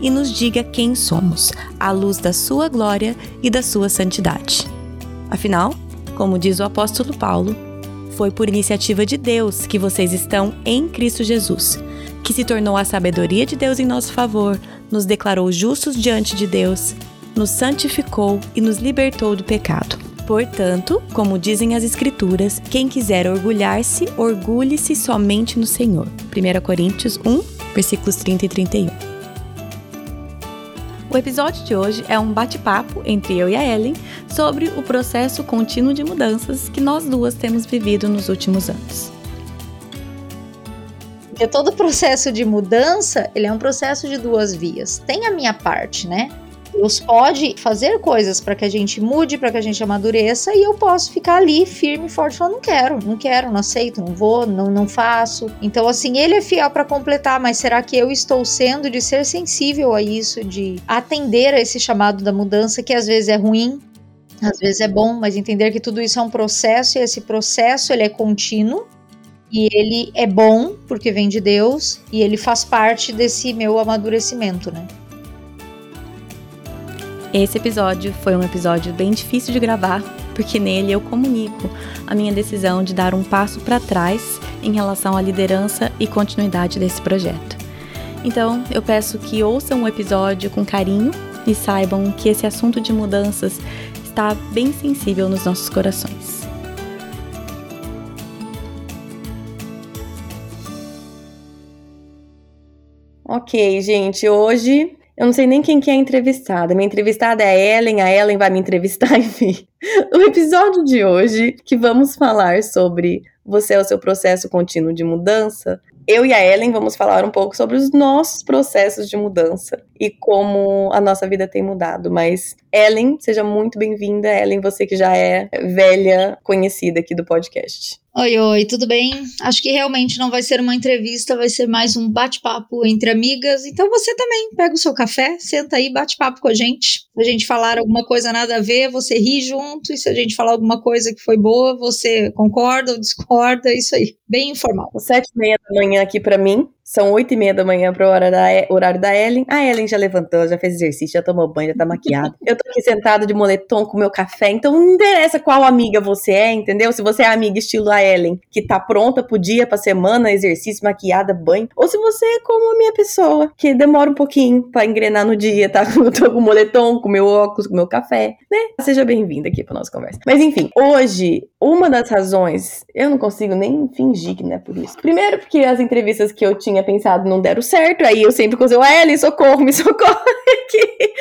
e nos diga quem somos, à luz da sua glória e da sua santidade. Afinal, como diz o apóstolo Paulo, foi por iniciativa de Deus que vocês estão em Cristo Jesus, que se tornou a sabedoria de Deus em nosso favor, nos declarou justos diante de Deus, nos santificou e nos libertou do pecado. Portanto, como dizem as Escrituras, quem quiser orgulhar-se, orgulhe-se somente no Senhor. 1 Coríntios 1, versículos 30 e 31. O episódio de hoje é um bate-papo entre eu e a Ellen sobre o processo contínuo de mudanças que nós duas temos vivido nos últimos anos. Porque todo processo de mudança, ele é um processo de duas vias. Tem a minha parte, né? Deus pode fazer coisas para que a gente mude, para que a gente amadureça, e eu posso ficar ali firme e forte, falando: não quero, não quero, não aceito, não vou, não, não faço. Então, assim, ele é fiel para completar, mas será que eu estou sendo de ser sensível a isso, de atender a esse chamado da mudança, que às vezes é ruim, às vezes é bom, mas entender que tudo isso é um processo e esse processo ele é contínuo e ele é bom porque vem de Deus e ele faz parte desse meu amadurecimento, né? Esse episódio foi um episódio bem difícil de gravar, porque nele eu comunico a minha decisão de dar um passo para trás em relação à liderança e continuidade desse projeto. Então, eu peço que ouçam o episódio com carinho e saibam que esse assunto de mudanças está bem sensível nos nossos corações. Ok, gente, hoje eu não sei nem quem que é a entrevistada. Minha entrevistada é a Ellen, a Ellen vai me entrevistar, enfim. O episódio de hoje, que vamos falar sobre você é o seu processo contínuo de mudança, eu e a Ellen vamos falar um pouco sobre os nossos processos de mudança e como a nossa vida tem mudado. Mas, Ellen, seja muito bem-vinda. Ellen, você que já é velha conhecida aqui do podcast. Oi, oi, tudo bem? Acho que realmente não vai ser uma entrevista, vai ser mais um bate-papo entre amigas. Então você também pega o seu café, senta aí, bate-papo com a gente. Se a gente falar alguma coisa nada a ver, você ri junto. E se a gente falar alguma coisa que foi boa, você concorda ou discorda, isso aí. Bem informal. Sete e meia da manhã aqui para mim. São oito e meia da manhã pro horário da, horário da Ellen. A Ellen já levantou, já fez exercício, já tomou banho, já tá maquiada. Eu tô aqui sentada de moletom com meu café, então não interessa qual amiga você é, entendeu? Se você é amiga estilo a Ellen, que tá pronta pro dia, pra semana, exercício, maquiada, banho. Ou se você é como a minha pessoa, que demora um pouquinho pra engrenar no dia, tá? Eu tô com o moletom, com meu óculos, com meu café, né? Seja bem-vinda aqui pra nossa conversa. Mas enfim, hoje, uma das razões, eu não consigo nem fingir que não é por isso. Primeiro porque as entrevistas que eu tinha tinha pensado não deram certo, aí eu sempre usei, Ellen, socorro, me socorre aqui.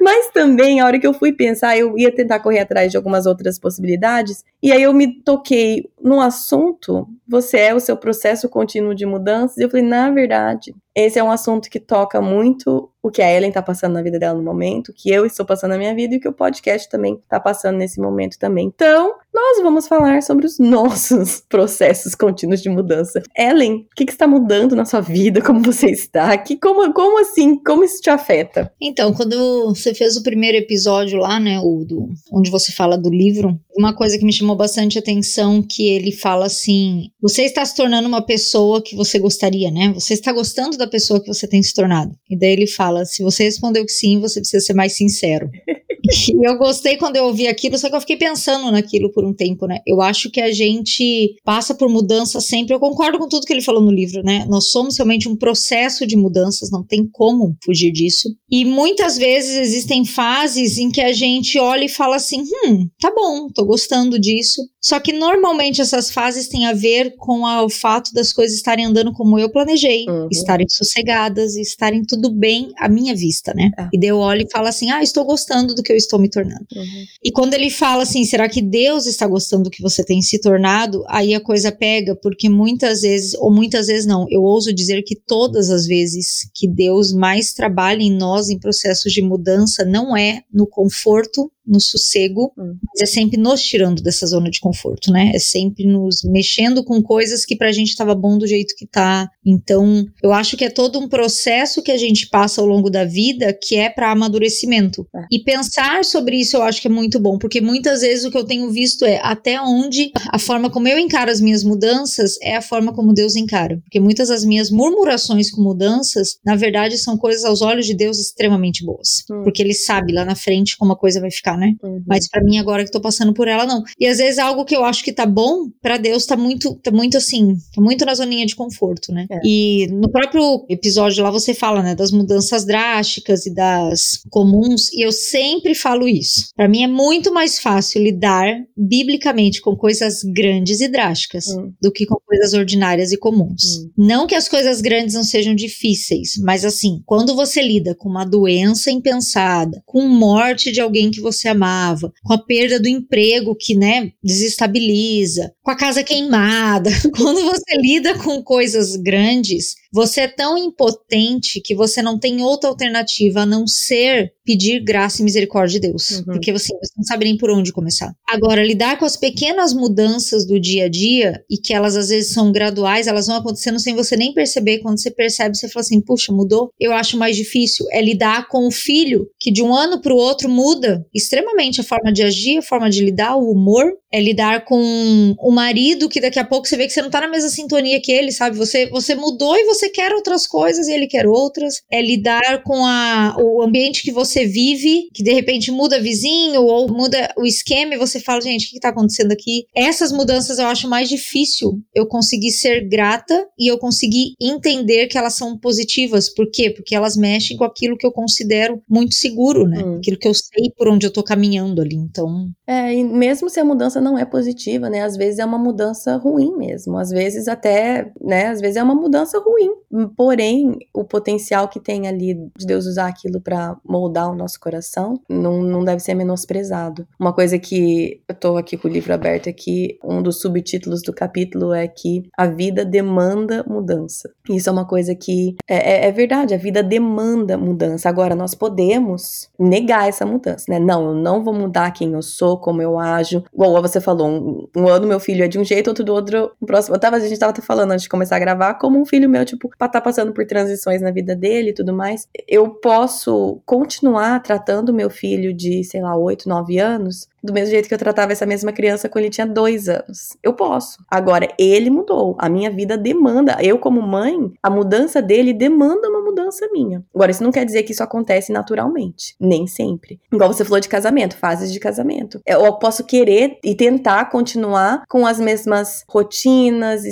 Mas também, a hora que eu fui pensar, eu ia tentar correr atrás de algumas outras possibilidades, e aí eu me toquei no assunto, você é o seu processo contínuo de mudanças, e eu falei, na verdade, esse é um assunto que toca muito o que a Ellen tá passando na vida dela no momento, o que eu estou passando na minha vida e o que o podcast também tá passando nesse momento também. Então, nós vamos falar sobre os nossos processos contínuos de mudança. Ellen, o que, que está mudando na sua vida? Como você está? Que, como, como assim? Como isso te afeta? Então, quando você fez o primeiro episódio lá, né, o do, onde você fala do livro, uma coisa que me chamou bastante atenção que ele fala assim: você está se tornando uma pessoa que você gostaria, né? Você está gostando da pessoa que você tem se tornado. E daí ele fala: se você respondeu que sim, você precisa ser mais sincero. E eu gostei quando eu ouvi aquilo, só que eu fiquei pensando naquilo por um tempo, né? Eu acho que a gente passa por mudança sempre. Eu concordo com tudo que ele falou no livro, né? Nós somos realmente um processo de mudanças, não tem como fugir disso. E muitas vezes existem fases em que a gente olha e fala assim: hum, tá bom, tô gostando disso. Só que normalmente essas fases têm a ver com a, o fato das coisas estarem andando como eu planejei, uhum. estarem sossegadas e estarem tudo bem à minha vista, né? É. E daí eu olho e falo assim: ah, estou gostando do que eu estou me tornando. Uhum. E quando ele fala assim, será que Deus está gostando do que você tem se tornado? Aí a coisa pega, porque muitas vezes, ou muitas vezes não, eu ouso dizer que todas as vezes que Deus mais trabalha em nós em processos de mudança não é no conforto no sossego, hum. mas é sempre nos tirando dessa zona de conforto, né? É sempre nos mexendo com coisas que pra gente tava bom do jeito que tá. Então, eu acho que é todo um processo que a gente passa ao longo da vida que é para amadurecimento. É. E pensar sobre isso eu acho que é muito bom, porque muitas vezes o que eu tenho visto é até onde a forma como eu encaro as minhas mudanças é a forma como Deus encara. Porque muitas das minhas murmurações com mudanças, na verdade, são coisas aos olhos de Deus extremamente boas. Hum. Porque ele sabe lá na frente como a coisa vai ficar né? Uhum. Mas para mim agora que tô passando por ela não. E às vezes algo que eu acho que tá bom, para Deus tá muito tá muito assim, tá muito na zoninha de conforto, né? É. E no próprio episódio lá você fala, né, das mudanças drásticas e das comuns, e eu sempre falo isso. Para mim é muito mais fácil lidar biblicamente com coisas grandes e drásticas uhum. do que com coisas ordinárias e comuns. Uhum. Não que as coisas grandes não sejam difíceis, mas assim, quando você lida com uma doença impensada, com morte de alguém que você amava, com a perda do emprego que, né, desestabiliza, com a casa queimada. Quando você lida com coisas grandes, você é tão impotente que você não tem outra alternativa a não ser pedir graça e misericórdia de Deus. Uhum. Porque você, você não sabe nem por onde começar. Agora, lidar com as pequenas mudanças do dia a dia e que elas às vezes são graduais, elas vão acontecendo sem você nem perceber. Quando você percebe, você fala assim: puxa, mudou. Eu acho mais difícil é lidar com o filho que de um ano para o outro muda extremamente a forma de agir, a forma de lidar, o humor. É lidar com o marido que daqui a pouco você vê que você não tá na mesma sintonia que ele, sabe? Você, você mudou e você quer outras coisas e ele quer outras. É lidar com a, o ambiente que você vive, que de repente muda vizinho ou muda o esquema e você fala, gente, o que, que tá acontecendo aqui? Essas mudanças eu acho mais difícil eu conseguir ser grata e eu conseguir entender que elas são positivas. Por quê? Porque elas mexem com aquilo que eu considero muito seguro, né? Hum. Aquilo que eu sei por onde eu tô caminhando ali. Então. É, e mesmo se a mudança não é positiva, né? Às vezes é uma mudança ruim mesmo. Às vezes até, né? Às vezes é uma mudança ruim. Porém, o potencial que tem ali de Deus usar aquilo para moldar o nosso coração não, não deve ser menosprezado. Uma coisa que eu tô aqui com o livro aberto aqui, um dos subtítulos do capítulo é que a vida demanda mudança. Isso é uma coisa que é, é, é verdade, a vida demanda mudança. Agora, nós podemos negar essa mudança, né? Não, eu não vou mudar quem eu sou, como eu ajo. Igual você falou, um, um ano meu filho é de um jeito, outro do outro. Um próximo, eu tava, a gente tava falando antes de começar a gravar, como um filho meu, tipo, pra tá passando por transições na vida dele e tudo mais. Eu posso continuar tratando meu filho de, sei lá, 8, 9 anos do mesmo jeito que eu tratava essa mesma criança quando ele tinha dois anos. Eu posso. Agora, ele mudou. A minha vida demanda. Eu, como mãe, a mudança dele demanda uma mudança minha. Agora, isso não quer dizer que isso acontece naturalmente. Nem sempre. Igual você falou de casamento, fases de casamento. Eu posso querer e tentar continuar com as mesmas rotinas,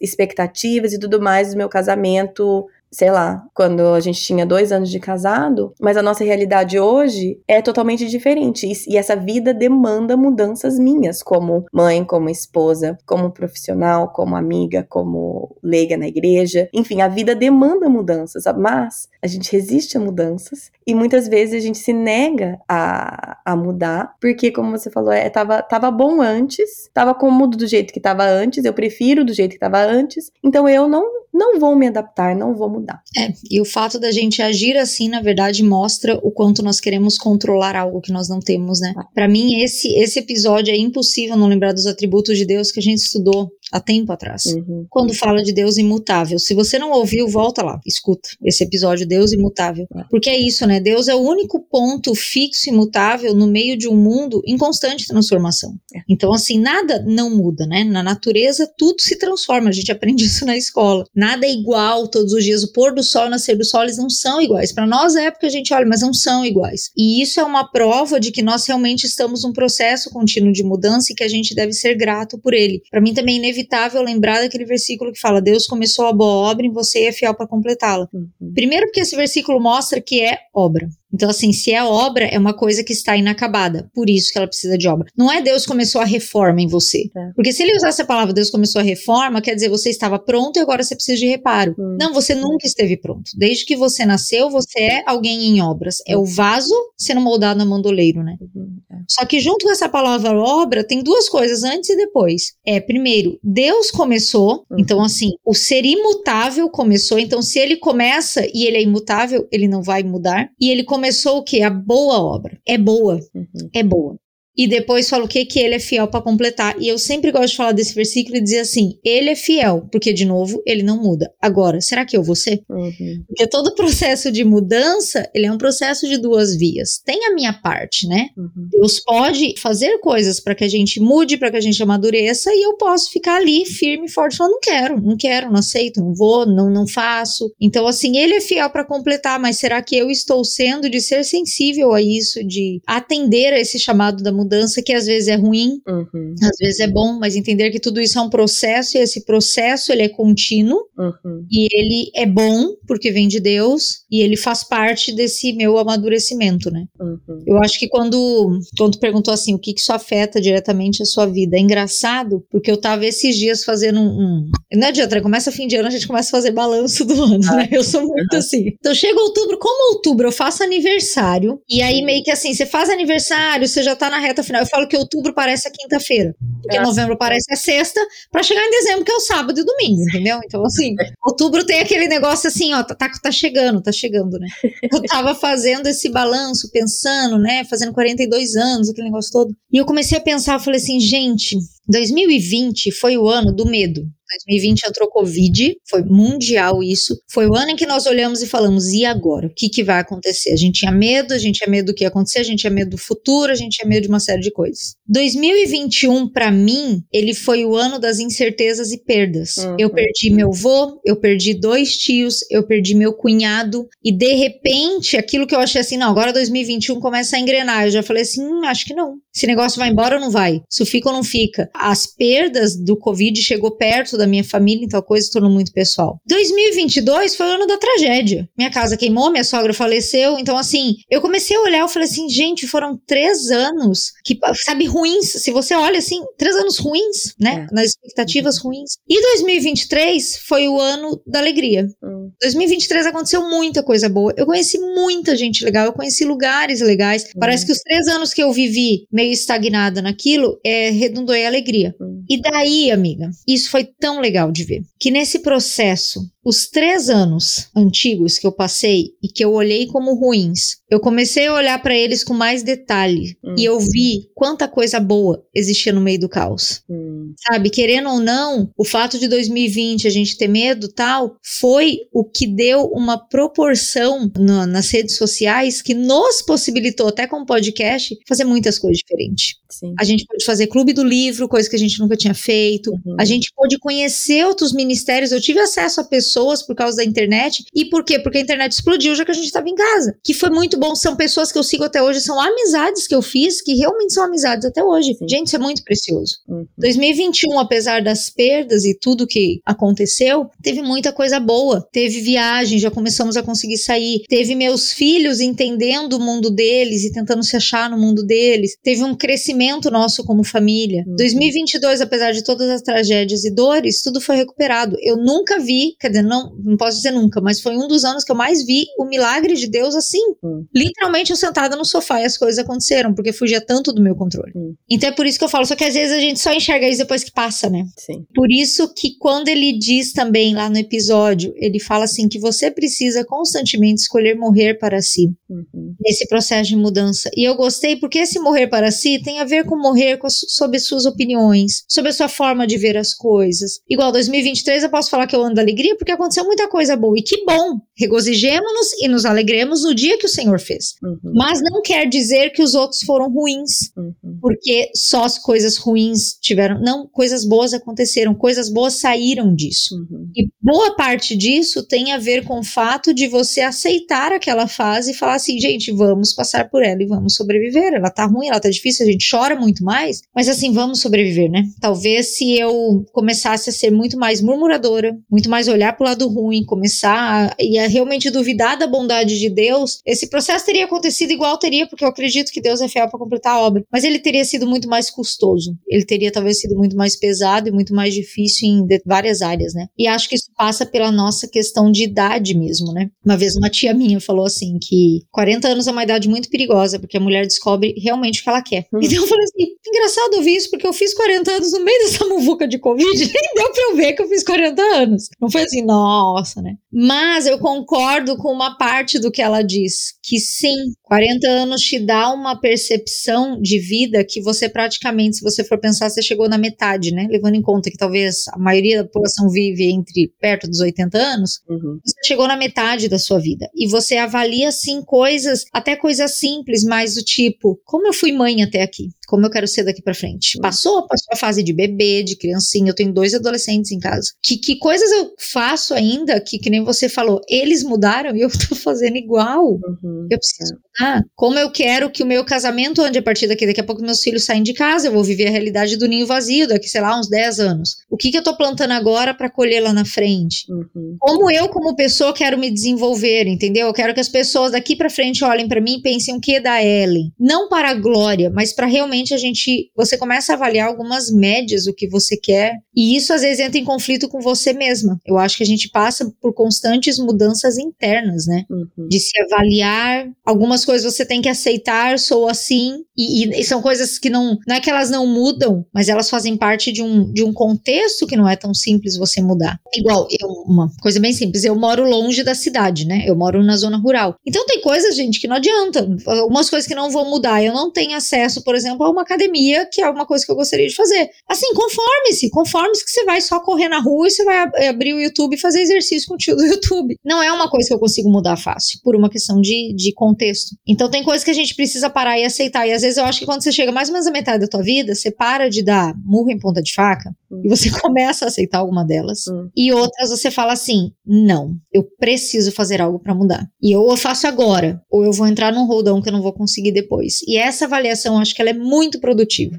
expectativas e tudo mais do meu casamento sei lá, quando a gente tinha dois anos de casado, mas a nossa realidade hoje é totalmente diferente. E, essa vida demanda mudanças minhas, como mãe, como esposa, como profissional, como amiga, como leiga na igreja. Enfim, a vida demanda mudanças, mas a gente resiste a mudanças e muitas vezes a gente se nega a, a mudar, porque, como você falou, é, tava, tava bom antes, tava cômodo do jeito que tava antes, eu prefiro do jeito que tava antes, então eu não, não vou me adaptar, não vou mudar. É, e o fato da gente agir assim, na verdade, mostra o quanto nós queremos controlar algo que nós não temos, né? Para mim, esse, esse episódio é impossível não lembrar dos atributos de Deus que a gente estudou há tempo atrás. Uhum. Quando fala de Deus imutável. Se você não ouviu, volta lá, escuta esse episódio Deus imutável. É. Porque é isso, né? Deus é o único ponto fixo e imutável no meio de um mundo em constante transformação. É. Então, assim, nada não muda, né? Na natureza, tudo se transforma. A gente aprende isso na escola. Nada é igual todos os dias. O pôr do sol e o nascer do sol, eles não são iguais. Para nós é época a gente olha, mas não são iguais. E isso é uma prova de que nós realmente estamos num processo contínuo de mudança e que a gente deve ser grato por ele. Para mim também é inevitável lembrar daquele versículo que fala: Deus começou a boa obra e você é fiel para completá-la. Uhum. Primeiro, porque esse versículo mostra que é obra. Então, assim, se é obra, é uma coisa que está inacabada. Por isso que ela precisa de obra. Não é Deus começou a reforma em você. É. Porque se ele usasse a palavra Deus começou a reforma, quer dizer, você estava pronto e agora você precisa de reparo. Hum. Não, você nunca esteve pronto. Desde que você nasceu, você é alguém em obras. É o vaso sendo moldado na mandoleiro, né? Uhum. É. Só que junto com essa palavra obra, tem duas coisas antes e depois. É, primeiro, Deus começou, uhum. então assim, o ser imutável começou, então se ele começa e ele é imutável, ele não vai mudar. E ele começou o que? A boa obra. É boa. Uhum. É boa e depois fala o que que ele é fiel para completar. E eu sempre gosto de falar desse versículo e dizer assim: ele é fiel, porque de novo ele não muda. Agora, será que eu vou ser? Uhum. Porque todo processo de mudança, ele é um processo de duas vias. Tem a minha parte, né? Uhum. Deus pode fazer coisas para que a gente mude, para que a gente amadureça e eu posso ficar ali firme e forte, falando não quero, não quero, não aceito, não vou, não não faço. Então assim, ele é fiel para completar, mas será que eu estou sendo de ser sensível a isso, de atender a esse chamado da mudança que às vezes é ruim, uhum. às vezes é bom, mas entender que tudo isso é um processo e esse processo ele é contínuo uhum. e ele é bom porque vem de Deus e ele faz parte desse meu amadurecimento, né? Uhum. Eu acho que quando, quando tu perguntou assim, o que que isso afeta diretamente a sua vida, é engraçado porque eu tava esses dias fazendo um, um não adianta, começa fim de ano, a gente começa a fazer balanço do ano, né? Eu sou muito assim. Então chega outubro, como outubro eu faço aniversário e aí meio que assim, você faz aniversário, você já tá na reta final. Eu falo que outubro parece a quinta-feira, porque é. novembro parece a sexta, para chegar em dezembro, que é o sábado e domingo, entendeu? Então, assim, outubro tem aquele negócio assim, ó, tá, tá, tá chegando, tá chegando, né? Eu tava fazendo esse balanço, pensando, né, fazendo 42 anos, aquele negócio todo. E eu comecei a pensar, eu falei assim, gente, 2020 foi o ano do medo. 2020 entrou Covid, foi mundial isso. Foi o ano em que nós olhamos e falamos: e agora? O que, que vai acontecer? A gente tinha medo, a gente tinha medo do que ia acontecer, a gente tinha medo do futuro, a gente tinha medo de uma série de coisas. 2021, para mim, ele foi o ano das incertezas e perdas. Uhum. Eu perdi meu avô, eu perdi dois tios, eu perdi meu cunhado, e de repente, aquilo que eu achei assim: não, agora 2021 começa a engrenar. Eu já falei assim: hum, acho que não. Esse negócio vai embora ou não vai? Isso fica ou não fica? As perdas do Covid chegou perto da minha família, então a coisa se tornou muito pessoal. 2022 foi o ano da tragédia. Minha casa queimou, minha sogra faleceu, então assim, eu comecei a olhar, eu falei assim, gente, foram três anos que, sabe, ruins. Se você olha assim, três anos ruins, né? É. Nas expectativas ruins. E 2023 foi o ano da alegria. Hum. 2023 aconteceu muita coisa boa. Eu conheci muita gente legal, eu conheci lugares legais. Hum. Parece que os três anos que eu vivi meio estagnada naquilo, é, redundou em alegria. Hum. E daí, amiga, isso foi tão legal de ver. Que nesse processo, os três anos antigos que eu passei e que eu olhei como ruins, eu comecei a olhar para eles com mais detalhe hum. e eu vi quanta coisa boa existia no meio do caos. Hum. Sabe, querendo ou não, o fato de 2020 a gente ter medo tal, foi o que deu uma proporção nas redes sociais que nos possibilitou, até com o podcast, fazer muitas coisas diferentes. Sim. A gente pode fazer clube do livro, coisa que a gente nunca tinha feito. Uhum. A gente pôde conhecer outros ministérios. Eu tive acesso a pessoas por causa da internet. E por quê? Porque a internet explodiu já que a gente estava em casa. Que foi muito bom. São pessoas que eu sigo até hoje, são amizades que eu fiz, que realmente são amizades até hoje. Gente, isso é muito precioso. Uhum. 2021, apesar das perdas e tudo que aconteceu, teve muita coisa boa. Teve viagem, já começamos a conseguir sair. Teve meus filhos entendendo o mundo deles e tentando se achar no mundo deles. Teve um crescimento nosso como família. Uhum. 2022, apesar de todas as tragédias e dores, tudo foi recuperado. Eu nunca vi, quer dizer, não, não posso dizer nunca, mas foi um dos anos que eu mais vi o milagre de Deus assim. Uhum literalmente eu sentada no sofá e as coisas aconteceram, porque fugia tanto do meu controle. Hum. Então é por isso que eu falo, só que às vezes a gente só enxerga isso depois que passa, né? Sim. Por isso que quando ele diz também lá no episódio, ele fala assim que você precisa constantemente escolher morrer para si. Uhum. Nesse processo de mudança. E eu gostei porque esse morrer para si tem a ver com morrer com sobre suas opiniões, sobre a sua forma de ver as coisas. Igual 2023 eu posso falar que eu ando da alegria porque aconteceu muita coisa boa. E que bom! Regozijemos-nos e nos alegremos no dia que o Senhor fez. Uhum. Mas não quer dizer que os outros foram ruins, uhum. porque só as coisas ruins tiveram. Não, coisas boas aconteceram, coisas boas saíram disso. Uhum. E boa parte disso tem a ver com o fato de você aceitar aquela fase e falar assim, gente, vamos passar por ela e vamos sobreviver. Ela tá ruim, ela tá difícil, a gente chora muito mais, mas assim, vamos sobreviver, né? Talvez se eu começasse a ser muito mais murmuradora, muito mais olhar pro lado ruim, começar e a realmente duvidar da bondade de Deus, esse processo teria acontecido igual teria, porque eu acredito que Deus é fiel para completar a obra, mas ele teria sido muito mais custoso. Ele teria talvez sido muito mais pesado e muito mais difícil em várias áreas, né? E acho que isso passa pela nossa questão de idade mesmo, né? Uma vez uma tia minha falou assim que 40 anos é uma idade muito perigosa, porque a mulher descobre realmente o que ela quer. Hum. Então eu falei assim, engraçado ouvir isso, porque eu fiz 40 anos no meio dessa muvuca de Covid, nem deu pra eu ver que eu fiz 40 anos. Não foi assim, nossa, né? Mas eu concordo com uma parte do que ela diz, que sim, 40 anos te dá uma percepção de vida que você praticamente, se você for pensar, você chegou na metade, né? Levando em conta que talvez a maioria da população vive entre perto dos 80 anos, uhum. você chegou na metade da sua vida. E você avalia, assim, coisas, até coisas simples, mas do tipo, como eu fui mãe até aqui? Como eu quero ser daqui para frente? Uhum. Passou, passou a fase de bebê, de criancinha, eu tenho dois adolescentes em casa. Que, que coisas eu faço ainda que, que nem você falou, eles mudaram e eu tô fazendo igual. Uhum. Eu preciso mudar. Como eu quero que o meu casamento ande a partir daqui, daqui a pouco meus filhos saem de casa, eu vou viver a realidade do ninho vazio daqui, sei lá, uns 10 anos. O que, que eu tô plantando agora para colher lá na frente? Uhum. Como eu, como pessoa, quero me desenvolver, entendeu? Eu quero que as pessoas daqui para frente olhem para mim e pensem o que é da Ellen. Não para a glória, mas para realmente a gente. Você começa a avaliar algumas médias, o que você quer. E isso às vezes entra em conflito com você mesma. Eu acho que a gente passa por constantes mudanças internas, né? Uhum. De se avaliar. Algumas coisas você tem que aceitar, sou assim. E, e, são coisas que não. Não é que elas não mudam, mas elas fazem parte de um, de um contexto que não é tão simples você mudar. Igual, eu, uma coisa bem simples, eu moro longe da cidade, né? Eu moro na zona rural. Então tem coisas, gente, que não adianta. Algumas coisas que não vão mudar. Eu não tenho acesso, por exemplo, uma academia, que é uma coisa que eu gostaria de fazer. Assim, conforme-se, conforme-se que você vai só correr na rua e você vai abrir o YouTube e fazer exercício com o tio do YouTube. Não é uma coisa que eu consigo mudar fácil, por uma questão de, de contexto. Então tem coisas que a gente precisa parar e aceitar. E às vezes eu acho que quando você chega mais ou menos à metade da tua vida, você para de dar murro em ponta de faca hum. e você começa a aceitar alguma delas. Hum. E outras você fala assim: não, eu preciso fazer algo para mudar. E ou eu faço agora, ou eu vou entrar num roldão que eu não vou conseguir depois. E essa avaliação, acho que ela é muito produtiva.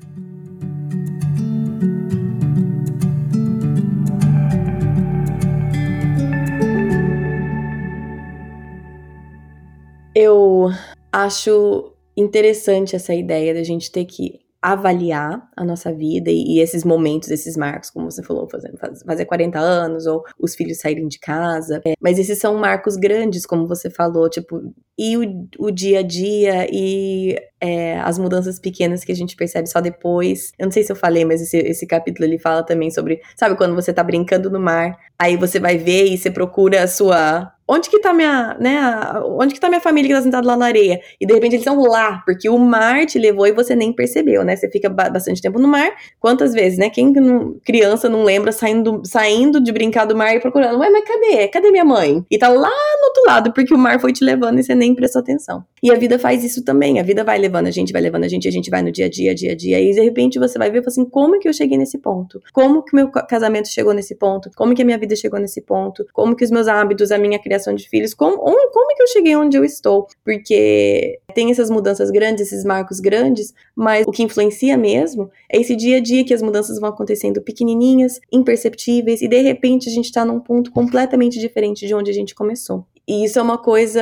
Eu acho interessante essa ideia da gente ter que avaliar a nossa vida e, e, esses momentos, esses marcos, como você falou, fazer, fazer 40 anos ou os filhos saírem de casa. É, mas esses são marcos grandes, como você falou, tipo, e o, o dia a dia e é, as mudanças pequenas que a gente percebe só depois. Eu não sei se eu falei, mas esse, esse capítulo ele fala também sobre, sabe, quando você tá brincando no mar, aí você vai ver e você procura a sua onde que tá minha, né, onde que tá minha família que tá sentada lá na areia? E de repente eles estão lá, porque o mar te levou e você nem percebeu, né? Você fica bastante tempo no mar. Quantas vezes, né? Quem não, criança não lembra saindo, saindo de brincar do mar e procurando, ué, mas cadê? Cadê minha mãe? E tá lá no outro lado, porque o mar foi te levando e você nem prestou atenção. E a vida faz isso também. A vida vai levando a gente, vai levando a gente, a gente vai no dia a dia, dia a dia. E de repente você vai ver assim: como que eu cheguei nesse ponto? Como que meu casamento chegou nesse ponto? Como que a minha vida chegou nesse ponto? Como que os meus hábitos, a minha criação de filhos, como, como que eu cheguei onde eu estou? Porque tem essas mudanças grandes, esses marcos grandes, mas o que influencia mesmo é esse dia a dia que as mudanças vão acontecendo pequenininhas, imperceptíveis, e de repente a gente está num ponto completamente diferente de onde a gente começou. E isso é uma coisa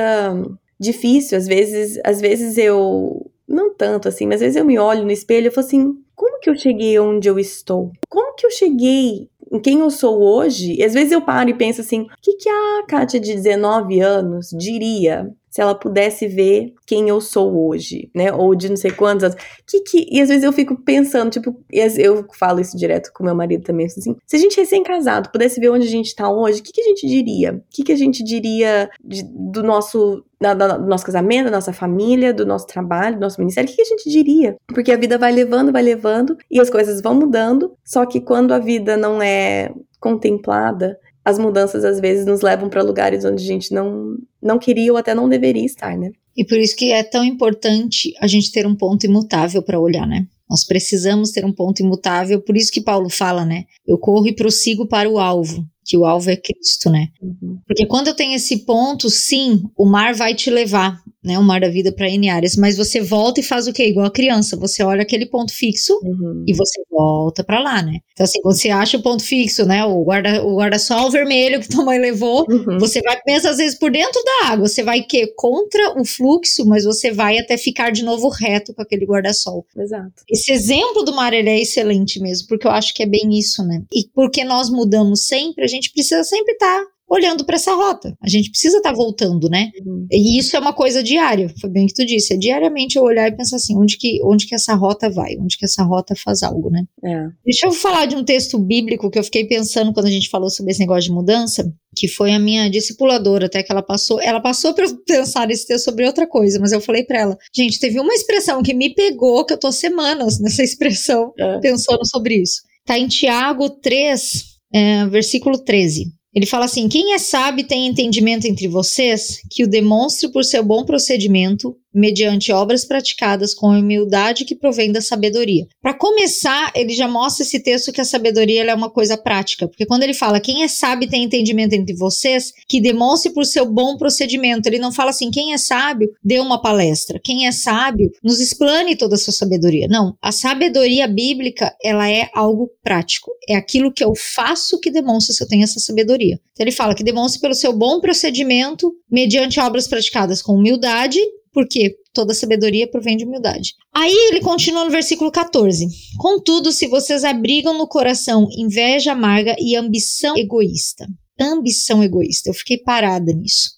difícil, às vezes, às vezes eu não tanto assim, mas às vezes eu me olho no espelho e falo assim, como que eu cheguei onde eu estou? Como que eu cheguei em quem eu sou hoje? E às vezes eu paro e penso assim, o que, que a Kátia de 19 anos diria se ela pudesse ver quem eu sou hoje, né? Ou de não sei quantos. Que, que, e às vezes eu fico pensando, tipo, eu falo isso direto com meu marido também, assim, se a gente recém-casado pudesse ver onde a gente tá hoje, o que, que a gente diria? O que, que a gente diria de, do nosso da, da, do nosso casamento, da nossa família, do nosso trabalho, do nosso ministério, o que, que a gente diria? Porque a vida vai levando, vai levando, e as coisas vão mudando, só que quando a vida não é contemplada, as mudanças às vezes nos levam para lugares onde a gente não, não queria ou até não deveria estar, né? E por isso que é tão importante a gente ter um ponto imutável para olhar, né? Nós precisamos ter um ponto imutável, por isso que Paulo fala, né? Eu corro e prossigo para o alvo, que o alvo é Cristo, né? Uhum. Porque quando eu tenho esse ponto, sim, o mar vai te levar, né? O mar da vida para N áreas, mas você volta e faz o quê? Igual a criança, você olha aquele ponto fixo Uhum. e você volta para lá, né? Então assim, quando você acha o ponto fixo, né? O guarda o guarda-sol vermelho que tua mãe levou, Uhum. você vai pensa às vezes por dentro da água, você vai que contra o fluxo, mas você vai até ficar de novo reto com aquele guarda-sol. Exato. Esse exemplo do mar ele é excelente mesmo, porque eu acho que é bem isso, né? E porque nós mudamos sempre, a gente precisa sempre estar olhando para essa rota. A gente precisa estar voltando, né? Uhum. E isso é uma coisa diária, foi bem que tu disse. É diariamente eu olhar e pensar assim, onde que, onde que essa rota vai? Onde que essa rota faz algo, né? É. Deixa eu falar de um texto bíblico que eu fiquei pensando quando a gente falou sobre esse negócio de mudança, que foi a minha discipuladora, até que ela passou, ela passou para eu pensar nesse texto sobre outra coisa, mas eu falei para ela, gente, teve uma expressão que me pegou, que eu tô semanas nessa expressão, É. pensando sobre isso. Tá em Tiago 3, é, versículo 13. Ele fala assim: Quem é sábio tem entendimento entre vocês, que o demonstre por seu bom procedimento, mediante obras praticadas com a humildade que provém da sabedoria. Para começar, ele já mostra esse texto que a sabedoria é uma coisa prática, porque quando ele fala quem é sábio tem entendimento entre vocês, que demonstre por seu bom procedimento, ele não fala assim, quem é sábio, dê uma palestra, quem é sábio, nos explane toda a sua sabedoria. Não, a sabedoria bíblica, ela é algo prático, é aquilo que eu faço que demonstra se eu tenho essa sabedoria. Então ele fala que demonstre pelo seu bom procedimento, mediante obras praticadas com humildade, porque toda sabedoria provém de humildade. Aí ele continua no versículo 14. Contudo, se vocês abrigam no coração inveja amarga e ambição egoísta. Ambição egoísta. Eu fiquei parada nisso.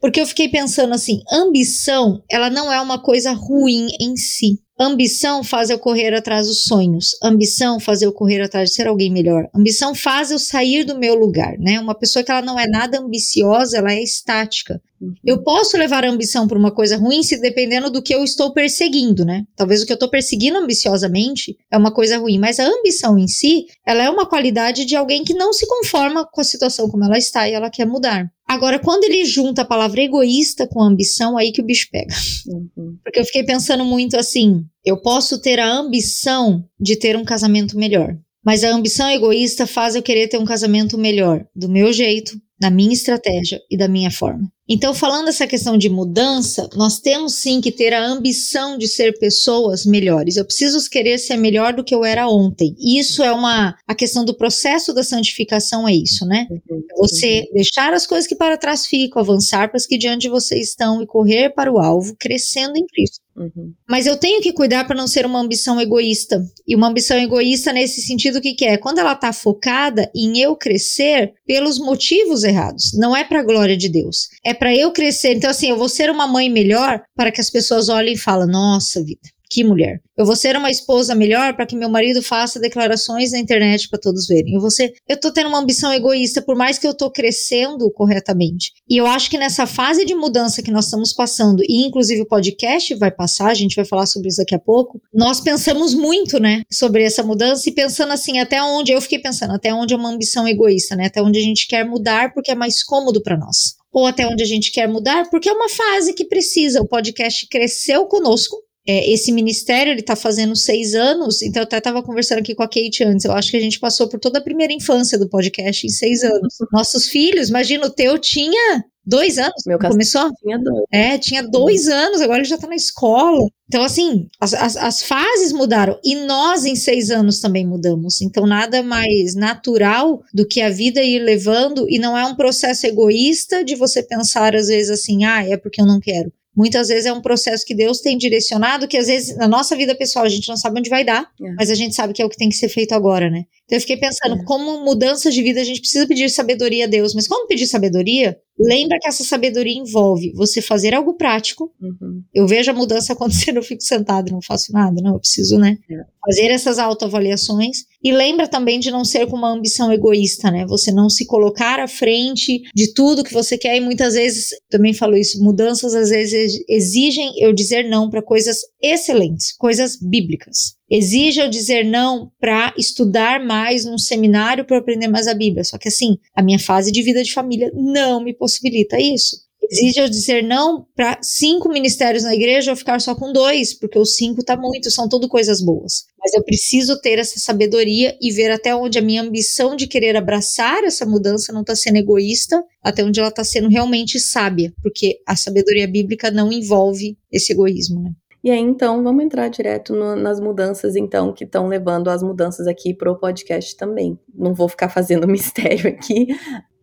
Porque eu fiquei pensando assim, ambição, ela não é uma coisa ruim em si. Ambição faz eu correr atrás dos sonhos. Ambição faz eu correr atrás de ser alguém melhor. Ambição faz eu sair do meu lugar, né? Uma pessoa que ela não é nada ambiciosa, ela é estática. Uhum. Eu posso levar a ambição por uma coisa ruim se dependendo do que eu estou perseguindo, né? Talvez o que eu estou perseguindo ambiciosamente é uma coisa ruim, mas a ambição em si, ela é uma qualidade de alguém que não se conforma com a situação como ela está e ela quer mudar. Agora, quando ele junta a palavra egoísta com ambição, aí que o bicho pega. Uhum. Porque eu fiquei pensando muito assim: eu posso ter a ambição de ter um casamento melhor, mas a ambição egoísta faz eu querer ter um casamento melhor, do meu jeito, na minha estratégia e da minha forma. Então, falando essa questão de mudança, nós temos sim que ter a ambição de ser pessoas melhores. Eu preciso querer ser melhor do que eu era ontem. Isso é uma a questão do processo da santificação é isso, né? Uhum. Você deixar as coisas que para trás ficam, avançar para as que diante de você estão e correr para o alvo, crescendo em Cristo. Uhum. Mas eu tenho que cuidar para não ser uma ambição egoísta. E uma ambição egoísta nesse sentido o que, que é? Quando ela está focada em eu crescer pelos motivos errados. Não é para a glória de Deus. É para eu crescer. Então assim, eu vou ser uma mãe melhor para que as pessoas olhem e falem: "Nossa, vida, que mulher. Eu vou ser uma esposa melhor para que meu marido faça declarações na internet para todos verem. Eu vou ser, eu tô tendo uma ambição egoísta por mais que eu tô crescendo corretamente. E eu acho que nessa fase de mudança que nós estamos passando, e inclusive o podcast vai passar, a gente vai falar sobre isso daqui a pouco, nós pensamos muito, né, sobre essa mudança e pensando assim, até onde eu fiquei pensando, até onde é uma ambição egoísta, né? Até onde a gente quer mudar porque é mais cômodo para nós. Ou até onde a gente quer mudar porque é uma fase que precisa. O podcast cresceu conosco, é, esse ministério ele está fazendo seis anos, então eu até estava conversando aqui com a Kate antes. Eu acho que a gente passou por toda a primeira infância do podcast em seis anos. Nossos filhos, imagina, o teu tinha dois anos. Meu caso começou? tinha dois. É, tinha dois anos, agora ele já tá na escola. Então, assim, as, as, as fases mudaram. E nós, em seis anos, também mudamos. Então, nada mais natural do que a vida ir levando, e não é um processo egoísta de você pensar, às vezes, assim, ah, é porque eu não quero. Muitas vezes é um processo que Deus tem direcionado, que às vezes na nossa vida pessoal a gente não sabe onde vai dar, É. mas a gente sabe que é o que tem que ser feito agora, né? Então eu fiquei pensando, É. como mudança de vida a gente precisa pedir sabedoria a Deus, mas quando pedir sabedoria, lembra que essa sabedoria envolve você fazer algo prático. Uhum. Eu vejo a mudança acontecendo, eu fico sentado e não faço nada, não, eu preciso, né? É. Fazer essas autoavaliações. E lembra também de não ser com uma ambição egoísta, né? Você não se colocar à frente de tudo que você quer. E muitas vezes, também falo isso, mudanças às vezes exigem eu dizer não para coisas excelentes, coisas bíblicas. Exige eu dizer não para estudar mais num seminário para aprender mais a Bíblia. Só que assim, a minha fase de vida de família não me possibilita isso. Exige eu dizer não para cinco ministérios na igreja ou ficar só com dois, porque os cinco tá muito, são tudo coisas boas. Mas eu preciso ter essa sabedoria e ver até onde a minha ambição de querer abraçar essa mudança não está sendo egoísta, até onde ela está sendo realmente sábia, porque a sabedoria bíblica não envolve esse egoísmo, né? E aí, então, vamos entrar direto no, nas mudanças, então, que estão levando as mudanças aqui para o podcast também. Não vou ficar fazendo mistério aqui,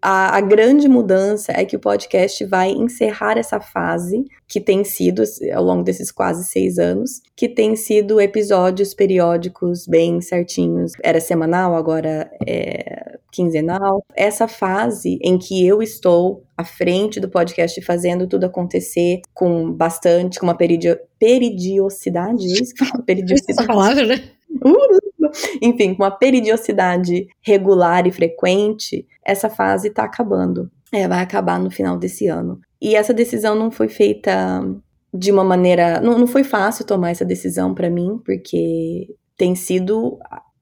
a, a, grande mudança é que o podcast vai encerrar essa fase que tem sido, ao longo desses quase seis anos, que tem sido episódios periódicos bem certinhos. Era semanal, agora é quinzenal. Essa fase em que eu estou à frente do podcast fazendo tudo acontecer com bastante, com uma peridio, peridiosidade, é isso que fala? Peridiosidade. Essa palavra, né? Uh, enfim, com uma peridiosidade regular e frequente, essa fase está acabando. É, vai acabar no final desse ano. E essa decisão não foi feita de uma maneira. Não, não foi fácil tomar essa decisão para mim, porque tem sido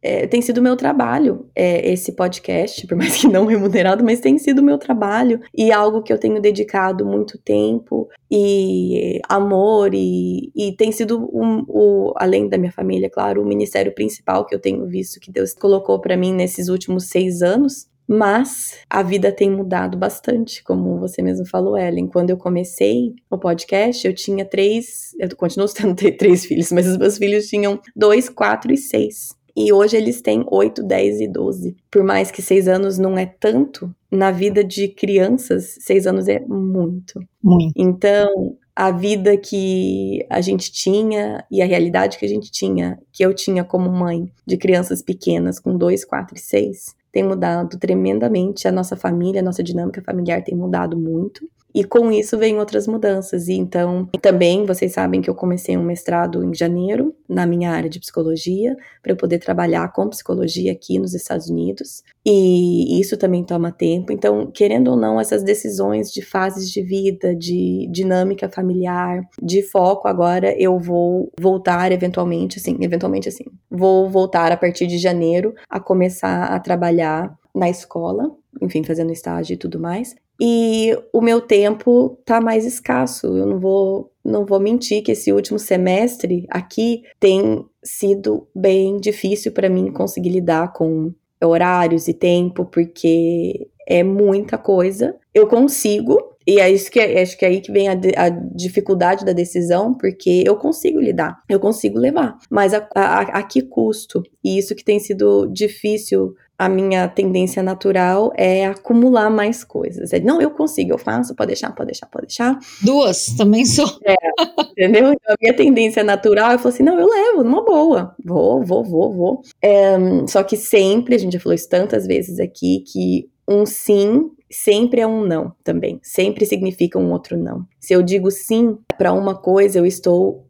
é, tem sido meu trabalho é, esse podcast, por mais que não remunerado, mas tem sido meu trabalho e algo que eu tenho dedicado muito tempo e amor e, e tem sido um, o, além da minha família, claro, o ministério principal que eu tenho visto que Deus colocou para mim nesses últimos seis anos. Mas a vida tem mudado bastante, como você mesmo falou, Ellen. Quando eu comecei o podcast, eu tinha três. Eu continuo tendo três filhos, mas os meus filhos tinham dois, quatro e seis. E hoje eles têm 8, 10 e 12. Por mais que 6 anos não é tanto, na vida de crianças, 6 anos é muito. Muito. Então, a vida que a gente tinha e a realidade que a gente tinha, que eu tinha como mãe de crianças pequenas com 2, 4 e 6, tem mudado tremendamente. A nossa família, a nossa dinâmica familiar tem mudado muito. E com isso vem outras mudanças. E então, também vocês sabem que eu comecei um mestrado em janeiro na minha área de psicologia, para eu poder trabalhar com psicologia aqui nos Estados Unidos. E isso também toma tempo. Então, querendo ou não, essas decisões de fases de vida, de dinâmica familiar, de foco, agora eu vou voltar eventualmente, assim, eventualmente assim, vou voltar a partir de janeiro a começar a trabalhar na escola, enfim, fazendo estágio e tudo mais. E o meu tempo tá mais escasso. Eu não vou, não vou mentir que esse último semestre aqui tem sido bem difícil para mim conseguir lidar com horários e tempo, porque é muita coisa. Eu consigo, e é isso que acho que é aí que vem a, a, dificuldade da decisão, porque eu consigo lidar, eu consigo levar, mas a, a, a que custo? E isso que tem sido difícil a minha tendência natural é acumular mais coisas. É, não, eu consigo, eu faço, pode deixar, pode deixar, pode deixar. Duas, também sou. É, entendeu? Então, a minha tendência natural, eu falo assim, não, eu levo, numa boa. Vou, vou, vou, vou. É, só que sempre, a gente já falou isso tantas vezes aqui, que um sim sempre é um não também. Sempre significa um outro não. Se eu digo sim para uma coisa, eu estou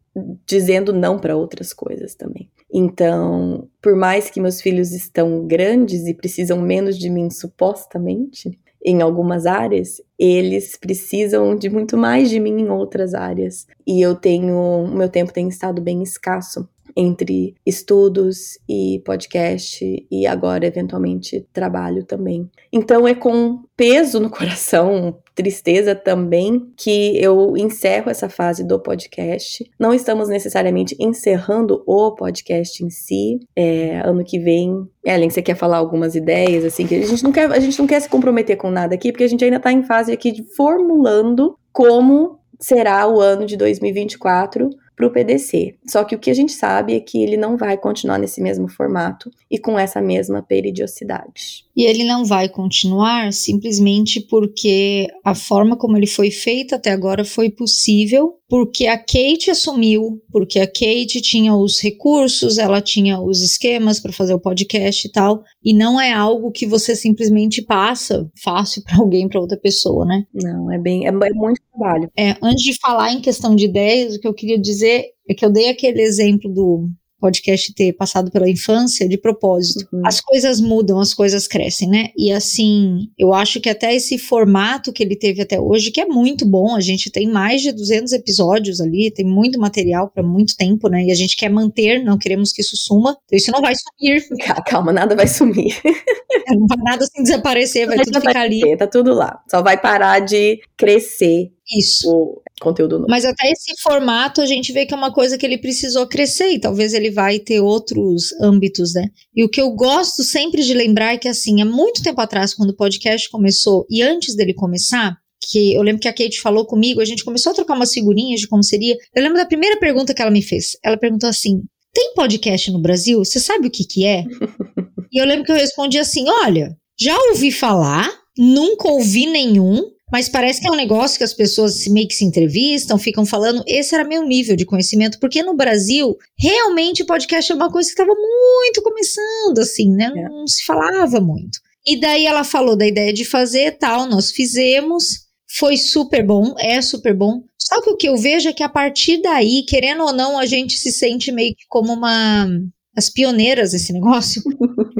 dizendo não para outras coisas também. Então, por mais que meus filhos estão grandes e precisam menos de mim supostamente, em algumas áreas, eles precisam de muito mais de mim em outras áreas. E eu tenho, meu tempo tem estado bem escasso entre estudos e podcast e agora eventualmente trabalho também. Então é com peso no coração, tristeza também, que eu encerro essa fase do podcast. Não estamos necessariamente encerrando o podcast em si. É, ano que vem, Ellen, você quer falar algumas ideias assim que a gente não quer, a gente não quer se comprometer com nada aqui, porque a gente ainda está em fase aqui de formulando como será o ano de 2024 para o PDC. Só que o que a gente sabe é que ele não vai continuar nesse mesmo formato e com essa mesma peridiosidade. E ele não vai continuar simplesmente porque a forma como ele foi feito até agora foi possível porque a Kate assumiu, porque a Kate tinha os recursos, ela tinha os esquemas para fazer o podcast e tal, e não é algo que você simplesmente passa fácil para alguém, para outra pessoa, né? Não, é bem, é, é muito trabalho. É, antes de falar em questão de ideias, o que eu queria dizer é que eu dei aquele exemplo do podcast ter passado pela infância de propósito. Uhum. As coisas mudam, as coisas crescem, né? E assim, eu acho que até esse formato que ele teve até hoje, que é muito bom, a gente tem mais de 200 episódios ali, tem muito material para muito tempo, né? E a gente quer manter, não queremos que isso suma. Então isso não vai sumir. Calma, nada vai sumir. não vai nada assim desaparecer, vai, vai tudo ficar ali. Tá tudo lá. Só vai parar de crescer. Isso. O conteúdo novo. Mas até esse formato a gente vê que é uma coisa que ele precisou crescer e talvez ele vai ter outros âmbitos, né? E o que eu gosto sempre de lembrar é que assim, há muito tempo atrás, quando o podcast começou e antes dele começar, que eu lembro que a Kate falou comigo, a gente começou a trocar umas figurinhas de como seria. Eu lembro da primeira pergunta que ela me fez. Ela perguntou assim: "Tem podcast no Brasil? Você sabe o que que é?" e eu lembro que eu respondi assim: "Olha, já ouvi falar, nunca ouvi nenhum, mas parece que é um negócio que as pessoas meio que se entrevistam, ficam falando. Esse era meu nível de conhecimento, porque no Brasil, realmente podcast é uma coisa que estava muito começando, assim, né? É. Não se falava muito. E daí ela falou da ideia de fazer tal, nós fizemos, foi super bom, é super bom. Só que o que eu vejo é que a partir daí, querendo ou não, a gente se sente meio que como uma as pioneiras desse negócio.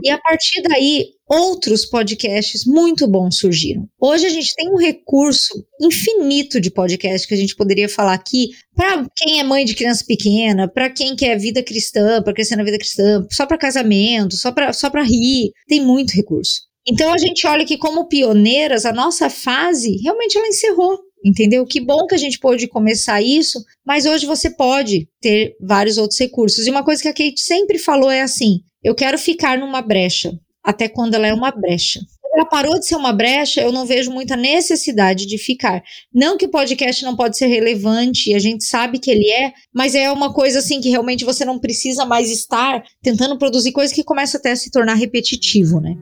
e a partir daí, outros podcasts muito bons surgiram. Hoje a gente tem um recurso infinito de podcast que a gente poderia falar aqui para quem é mãe de criança pequena, para quem quer vida cristã, para crescer na vida cristã, só para casamento, só para só para rir, tem muito recurso. Então a gente olha que como pioneiras, a nossa fase realmente ela encerrou entendeu? Que bom que a gente pôde começar isso, mas hoje você pode ter vários outros recursos. E uma coisa que a Kate sempre falou é assim: eu quero ficar numa brecha, até quando ela é uma brecha. Ela parou de ser uma brecha, eu não vejo muita necessidade de ficar. Não que o podcast não pode ser relevante, a gente sabe que ele é, mas é uma coisa assim que realmente você não precisa mais estar tentando produzir coisas que começa até a se tornar repetitivo, né?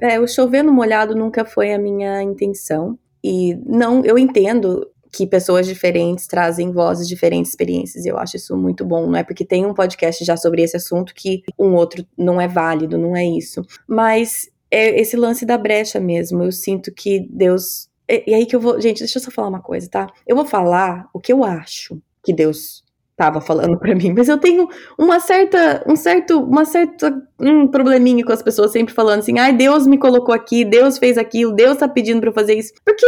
É, o chovendo molhado nunca foi a minha intenção. E não, eu entendo que pessoas diferentes trazem vozes diferentes, experiências, e eu acho isso muito bom. Não é porque tem um podcast já sobre esse assunto que um outro não é válido, não é isso. Mas é esse lance da brecha mesmo. Eu sinto que Deus. E aí que eu vou. Gente, deixa eu só falar uma coisa, tá? Eu vou falar o que eu acho que Deus estava falando para mim, mas eu tenho uma certa, um certo, uma certa um probleminha com as pessoas sempre falando assim, ai, Deus me colocou aqui, Deus fez aquilo, Deus tá pedindo para eu fazer isso, porque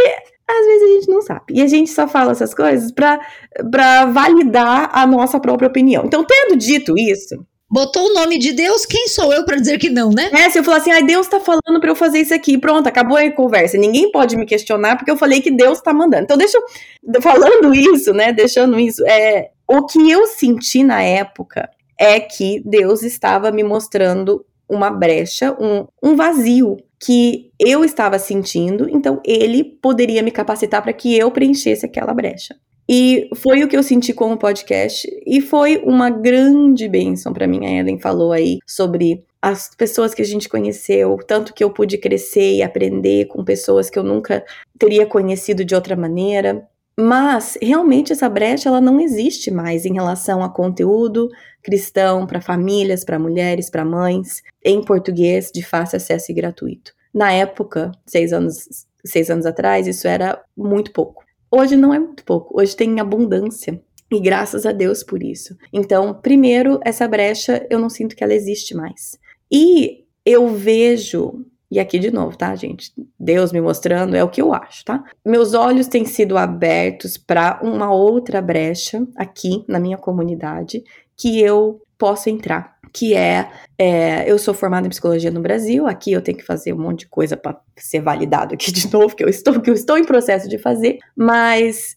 às vezes a gente não sabe. E a gente só fala essas coisas para validar a nossa própria opinião. Então, tendo dito isso, Botou o nome de Deus, quem sou eu para dizer que não, né? É, se eu falar assim, ai, Deus tá falando para eu fazer isso aqui, pronto, acabou a conversa. Ninguém pode me questionar porque eu falei que Deus tá mandando. Então, deixa eu. Falando isso, né? Deixando isso, é, o que eu senti na época é que Deus estava me mostrando uma brecha, um, um vazio que eu estava sentindo, então ele poderia me capacitar para que eu preenchesse aquela brecha. E foi o que eu senti com o podcast e foi uma grande bênção para mim. A Ellen falou aí sobre as pessoas que a gente conheceu, tanto que eu pude crescer e aprender com pessoas que eu nunca teria conhecido de outra maneira. Mas realmente essa brecha ela não existe mais em relação a conteúdo cristão para famílias, para mulheres, para mães, em português de fácil acesso e gratuito. Na época, seis anos, seis anos atrás, isso era muito pouco. Hoje não é muito pouco, hoje tem abundância. E graças a Deus por isso. Então, primeiro, essa brecha eu não sinto que ela existe mais. E eu vejo e aqui de novo, tá, gente? Deus me mostrando é o que eu acho, tá? Meus olhos têm sido abertos para uma outra brecha aqui na minha comunidade que eu posso entrar. Que é, é eu sou formada em psicologia no Brasil, aqui eu tenho que fazer um monte de coisa para ser validado aqui de novo, que eu estou, que eu estou em processo de fazer, mas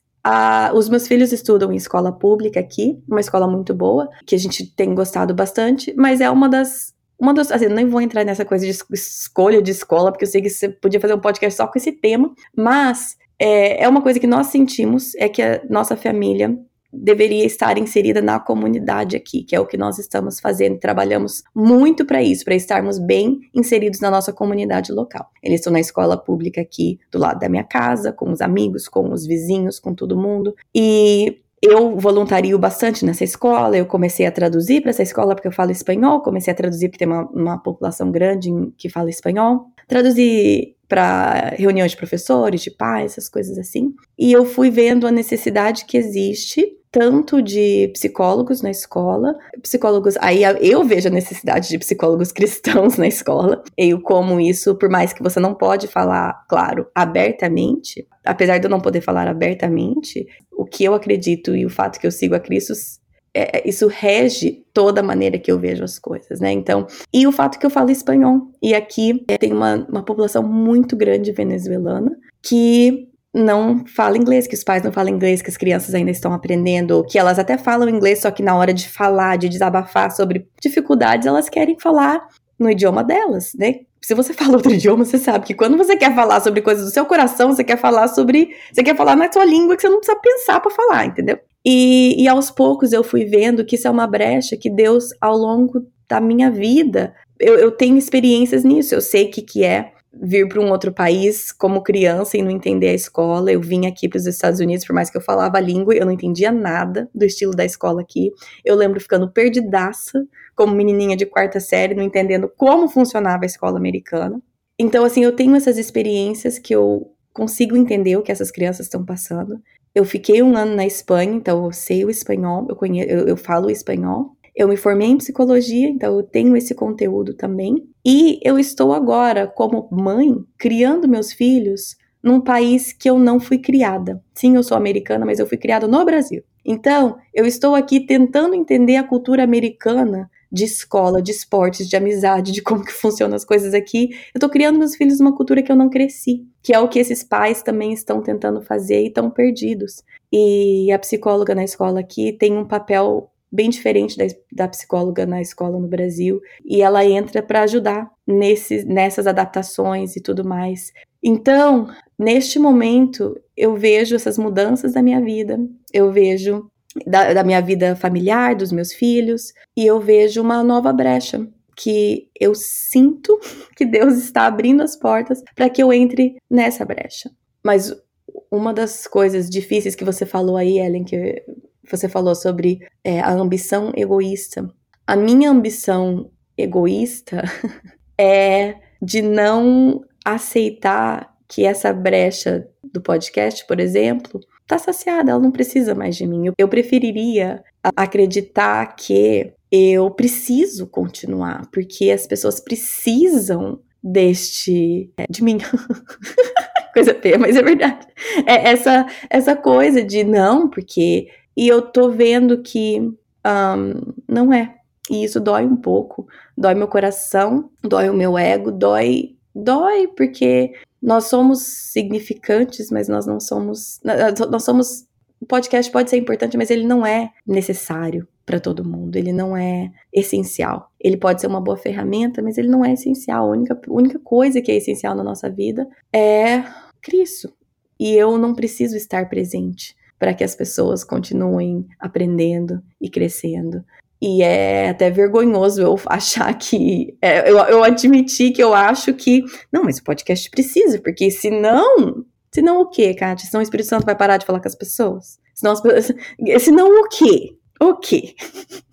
os meus filhos estudam em escola pública aqui, uma escola muito boa, que a gente tem gostado bastante, mas é uma das uma das. Assim, nem vou entrar nessa coisa de escolha de escola, porque eu sei que você podia fazer um podcast só com esse tema, mas é, é uma coisa que nós sentimos, é que a nossa família deveria estar inserida na comunidade aqui, que é o que nós estamos fazendo. Trabalhamos muito para isso, para estarmos bem inseridos na nossa comunidade local. Eles estão na escola pública aqui do lado da minha casa, com os amigos, com os vizinhos, com todo mundo. E eu voluntario bastante nessa escola, eu comecei a traduzir para essa escola porque eu falo espanhol, comecei a traduzir porque tem uma, uma população grande que fala espanhol. Traduzi para reuniões de professores, de pais, essas coisas assim. E eu fui vendo a necessidade que existe tanto de psicólogos na escola, psicólogos, aí eu vejo a necessidade de psicólogos cristãos na escola, e como isso, por mais que você não pode falar, claro, abertamente, apesar de eu não poder falar abertamente, o que eu acredito e o fato que eu sigo a Cristo é, é, isso rege toda a maneira que eu vejo as coisas, né? Então, e o fato que eu falo espanhol. E aqui é, tem uma, uma população muito grande venezuelana que não fala inglês, que os pais não falam inglês, que as crianças ainda estão aprendendo, que elas até falam inglês, só que na hora de falar, de desabafar sobre dificuldades, elas querem falar no idioma delas, né? Se você fala outro idioma, você sabe que quando você quer falar sobre coisas do seu coração, você quer falar sobre, você quer falar na sua língua que você não precisa pensar para falar, entendeu? E, e aos poucos eu fui vendo que isso é uma brecha que Deus, ao longo da minha vida, eu, eu tenho experiências nisso, eu sei o que, que é vir para um outro país como criança e não entender a escola. Eu vim aqui para os Estados Unidos, por mais que eu falava a língua, eu não entendia nada do estilo da escola aqui. Eu lembro ficando perdidaça como menininha de quarta série, não entendendo como funcionava a escola americana. Então, assim, eu tenho essas experiências que eu consigo entender o que essas crianças estão passando. Eu fiquei um ano na Espanha, então eu sei o espanhol, eu, conheço, eu, eu falo o espanhol. Eu me formei em psicologia, então eu tenho esse conteúdo também. E eu estou agora, como mãe, criando meus filhos num país que eu não fui criada. Sim, eu sou americana, mas eu fui criada no Brasil. Então, eu estou aqui tentando entender a cultura americana de escola, de esportes, de amizade, de como que funcionam as coisas aqui. Eu tô criando meus filhos numa cultura que eu não cresci, que é o que esses pais também estão tentando fazer e estão perdidos. E a psicóloga na escola aqui tem um papel bem diferente da, da psicóloga na escola no Brasil, e ela entra para ajudar nesse, nessas adaptações e tudo mais. Então, neste momento, eu vejo essas mudanças da minha vida, eu vejo da, da minha vida familiar, dos meus filhos, e eu vejo uma nova brecha que eu sinto que Deus está abrindo as portas para que eu entre nessa brecha. Mas uma das coisas difíceis que você falou aí, Ellen, que você falou sobre é, a ambição egoísta. A minha ambição egoísta é de não aceitar que essa brecha do podcast, por exemplo, tá saciada, ela não precisa mais de mim. Eu preferiria acreditar que eu preciso continuar, porque as pessoas precisam deste é, de mim. coisa feia, mas é verdade. É essa essa coisa de não, porque e eu tô vendo que um, não é. E isso dói um pouco. Dói meu coração, dói o meu ego, dói. Dói porque nós somos significantes, mas nós não somos. Nós somos. O podcast pode ser importante, mas ele não é necessário para todo mundo. Ele não é essencial. Ele pode ser uma boa ferramenta, mas ele não é essencial. A única, única coisa que é essencial na nossa vida é Cristo. E eu não preciso estar presente para que as pessoas continuem aprendendo e crescendo. E é até vergonhoso eu achar que. É, eu, eu que eu acho que. Não, mas o podcast precisa, porque senão. Senão o quê, Kátia? Senão o Espírito Santo vai parar de falar com as pessoas? Senão, as, senão o quê? O quê?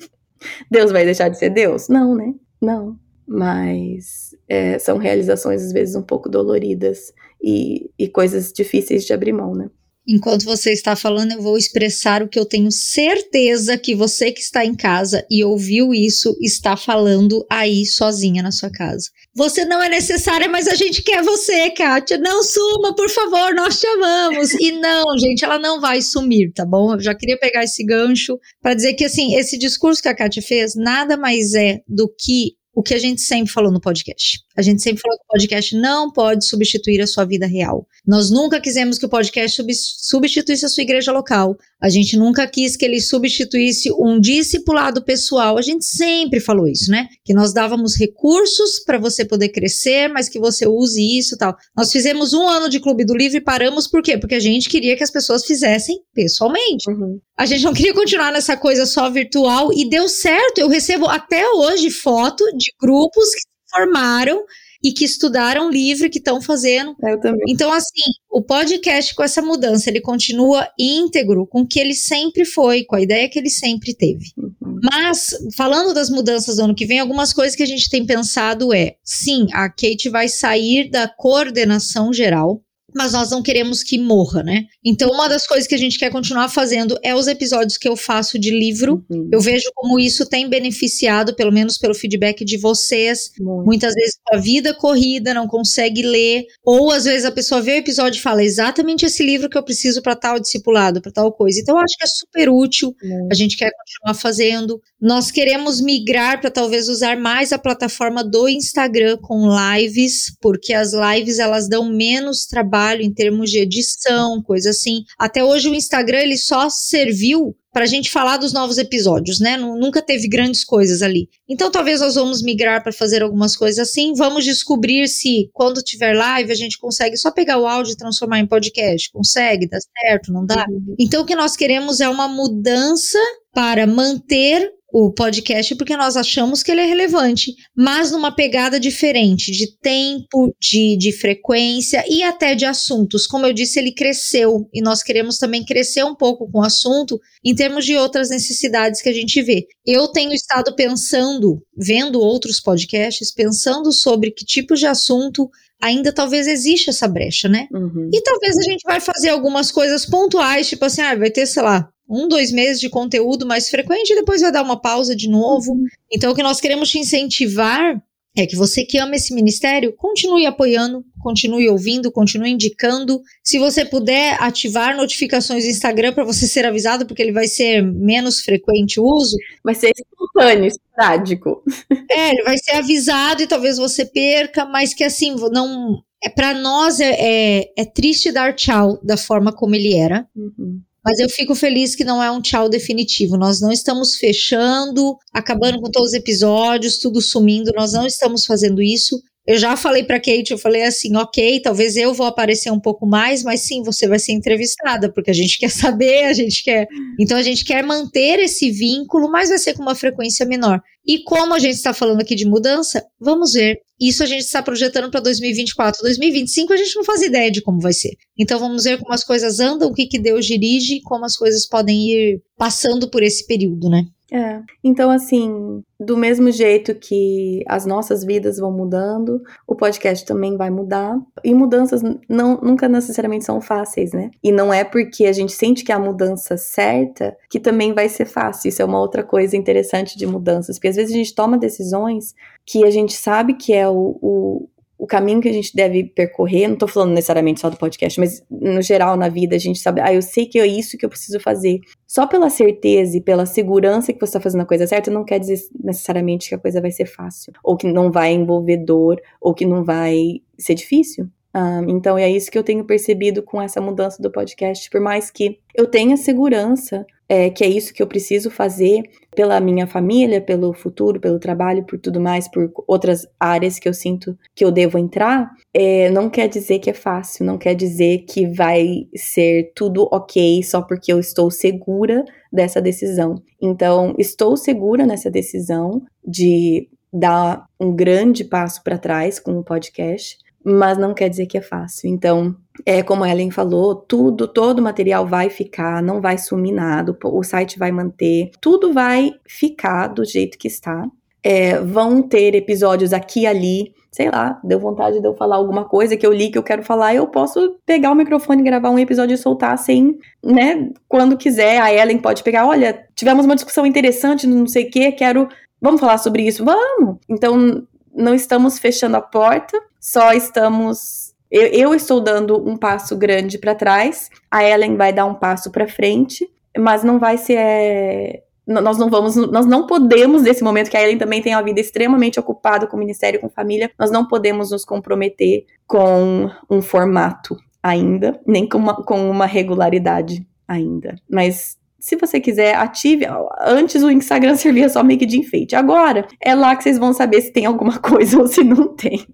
Deus vai deixar de ser Deus? Não, né? Não. Mas é, são realizações, às vezes, um pouco doloridas e, e coisas difíceis de abrir mão, né? Enquanto você está falando, eu vou expressar o que eu tenho certeza que você que está em casa e ouviu isso está falando aí sozinha na sua casa. Você não é necessária, mas a gente quer você, Kátia. Não suma, por favor, nós te amamos. E não, gente, ela não vai sumir, tá bom? Eu já queria pegar esse gancho para dizer que, assim, esse discurso que a Kátia fez nada mais é do que o que a gente sempre falou no podcast. A gente sempre falou que o podcast não pode substituir a sua vida real. Nós nunca quisemos que o podcast sub substituísse a sua igreja local. A gente nunca quis que ele substituísse um discipulado pessoal. A gente sempre falou isso, né? Que nós dávamos recursos para você poder crescer, mas que você use isso tal. Nós fizemos um ano de Clube do Livro e paramos por quê? Porque a gente queria que as pessoas fizessem pessoalmente. Uhum. A gente não queria continuar nessa coisa só virtual e deu certo. Eu recebo até hoje foto de grupos que formaram e que estudaram livro que estão fazendo. Eu também. Então, assim, o podcast com essa mudança, ele continua íntegro com o que ele sempre foi, com a ideia que ele sempre teve. Uhum. Mas, falando das mudanças do ano que vem, algumas coisas que a gente tem pensado é: sim, a Kate vai sair da coordenação geral mas nós não queremos que morra, né? Então, uma das coisas que a gente quer continuar fazendo é os episódios que eu faço de livro. Uhum. Eu vejo como isso tem beneficiado, pelo menos pelo feedback de vocês. Muito. Muitas vezes a vida corrida não consegue ler, ou às vezes a pessoa vê o episódio e fala exatamente esse livro que eu preciso para tal discipulado, para tal coisa. Então, eu acho que é super útil. Uhum. A gente quer continuar fazendo. Nós queremos migrar para talvez usar mais a plataforma do Instagram com lives, porque as lives elas dão menos trabalho trabalho em termos de edição, coisa assim. Até hoje o Instagram ele só serviu para a gente falar dos novos episódios, né? Nunca teve grandes coisas ali. Então talvez nós vamos migrar para fazer algumas coisas assim. Vamos descobrir se quando tiver live a gente consegue só pegar o áudio e transformar em podcast. Consegue? Dá certo? Não dá? Uhum. Então o que nós queremos é uma mudança para manter o podcast porque nós achamos que ele é relevante, mas numa pegada diferente de tempo, de, de frequência e até de assuntos. Como eu disse, ele cresceu e nós queremos também crescer um pouco com o assunto em termos de outras necessidades que a gente vê. Eu tenho estado pensando, vendo outros podcasts, pensando sobre que tipo de assunto ainda talvez exista essa brecha, né? Uhum. E talvez a gente vai fazer algumas coisas pontuais, tipo assim, ah, vai ter, sei lá, um, dois meses de conteúdo mais frequente e depois vai dar uma pausa de novo. Uhum. Então, o que nós queremos te incentivar é que você que ama esse ministério, continue apoiando, continue ouvindo, continue indicando. Se você puder ativar notificações do Instagram para você ser avisado, porque ele vai ser menos frequente o uso. Vai ser espontâneo, esporádico. É, ele vai ser avisado e talvez você perca, mas que assim, não. É, para nós é, é, é, triste dar tchau da forma como ele era. Uhum. Mas eu fico feliz que não é um tchau definitivo. Nós não estamos fechando, acabando com todos os episódios, tudo sumindo. Nós não estamos fazendo isso. Eu já falei para Kate, eu falei assim, ok, talvez eu vou aparecer um pouco mais, mas sim, você vai ser entrevistada, porque a gente quer saber, a gente quer. Então a gente quer manter esse vínculo, mas vai ser com uma frequência menor. E como a gente está falando aqui de mudança, vamos ver. Isso a gente está projetando para 2024. 2025 a gente não faz ideia de como vai ser. Então vamos ver como as coisas andam, o que, que Deus dirige, como as coisas podem ir passando por esse período, né? É. Então, assim, do mesmo jeito que as nossas vidas vão mudando, o podcast também vai mudar. E mudanças não, nunca necessariamente são fáceis, né? E não é porque a gente sente que é a mudança certa que também vai ser fácil. Isso é uma outra coisa interessante de mudanças. Porque às vezes a gente toma decisões que a gente sabe que é o, o o caminho que a gente deve percorrer, não tô falando necessariamente só do podcast, mas no geral na vida a gente sabe, ah, eu sei que é isso que eu preciso fazer. Só pela certeza e pela segurança que você está fazendo a coisa certa, não quer dizer necessariamente que a coisa vai ser fácil, ou que não vai envolver dor, ou que não vai ser difícil. Um, então é isso que eu tenho percebido com essa mudança do podcast. Por mais que eu tenha segurança é, que é isso que eu preciso fazer pela minha família, pelo futuro, pelo trabalho, por tudo mais, por outras áreas que eu sinto que eu devo entrar, é, não quer dizer que é fácil, não quer dizer que vai ser tudo ok só porque eu estou segura dessa decisão. Então, estou segura nessa decisão de dar um grande passo para trás com o podcast, mas não quer dizer que é fácil. Então, é como a Ellen falou, tudo, todo o material vai ficar, não vai sumir nada, o site vai manter, tudo vai ficar do jeito que está. É, vão ter episódios aqui e ali, sei lá, deu vontade de eu falar alguma coisa que eu li que eu quero falar, eu posso pegar o microfone, gravar um episódio e soltar assim, né, quando quiser. A Ellen pode pegar, olha, tivemos uma discussão interessante, não sei o que, quero, vamos falar sobre isso? Vamos! Então, não estamos fechando a porta, só estamos. Eu, eu estou dando um passo grande para trás, a Ellen vai dar um passo para frente, mas não vai ser. É, nós não vamos, nós não podemos, nesse momento que a Ellen também tem uma vida extremamente ocupada com o ministério, com família, nós não podemos nos comprometer com um formato ainda, nem com uma, com uma regularidade ainda. Mas se você quiser, ative. Antes o Instagram servia só meio que de enfeite. Agora é lá que vocês vão saber se tem alguma coisa ou se não tem.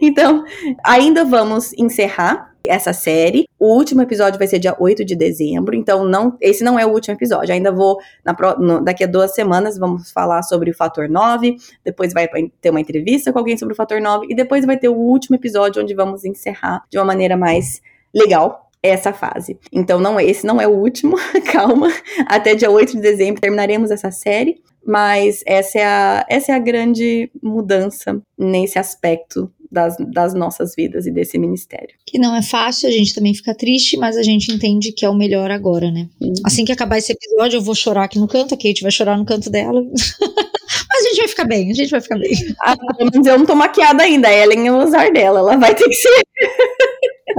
Então, ainda vamos encerrar essa série. O último episódio vai ser dia 8 de dezembro, então não, esse não é o último episódio. Ainda vou na, no, daqui a duas semanas vamos falar sobre o fator 9, depois vai ter uma entrevista com alguém sobre o fator 9 e depois vai ter o último episódio onde vamos encerrar de uma maneira mais legal essa fase. Então, não esse não é o último, calma. Até dia 8 de dezembro terminaremos essa série. Mas essa é a, essa é a grande mudança nesse aspecto das, das, nossas vidas e desse ministério. Que não é fácil, a gente também fica triste, mas a gente entende que é o melhor agora, né? Uhum. Assim que acabar esse episódio, eu vou chorar aqui no canto, a Kate vai chorar no canto dela. mas a gente vai ficar bem, a gente vai ficar bem. Ah, eu não tô maquiada ainda, a Ellen é o usar dela, ela vai ter que ser.